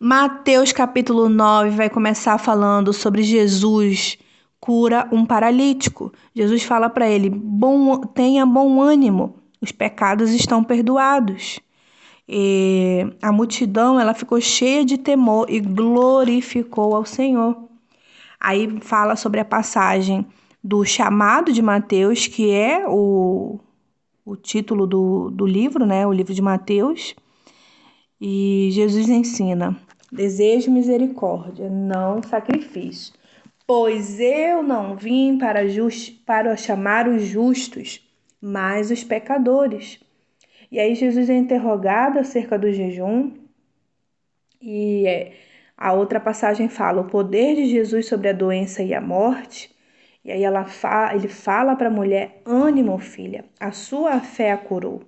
Mateus capítulo 9 vai começar falando sobre Jesus cura um paralítico. Jesus fala para ele: bom, tenha bom ânimo, os pecados estão perdoados. E a multidão ela ficou cheia de temor e glorificou ao Senhor. Aí fala sobre a passagem do chamado de Mateus, que é o, o título do, do livro, né? O livro de Mateus. E Jesus ensina: desejo misericórdia, não sacrifício. Pois eu não vim para, just, para chamar os justos, mas os pecadores. E aí Jesus é interrogado acerca do jejum. E é, a outra passagem fala o poder de Jesus sobre a doença e a morte. E aí ela fa ele fala para a mulher: ânimo, filha, a sua fé a curou.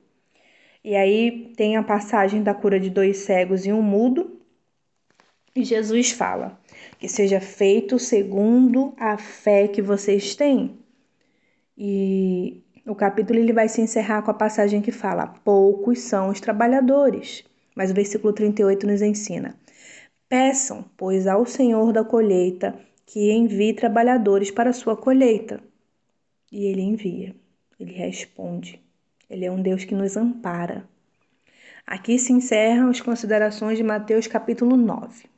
E aí tem a passagem da cura de dois cegos e um mudo. Jesus fala: que seja feito segundo a fé que vocês têm. E o capítulo ele vai se encerrar com a passagem que fala: poucos são os trabalhadores. Mas o versículo 38 nos ensina: Peçam, pois, ao Senhor da colheita que envie trabalhadores para a sua colheita. E ele envia, ele responde. Ele é um Deus que nos ampara. Aqui se encerram as considerações de Mateus capítulo 9.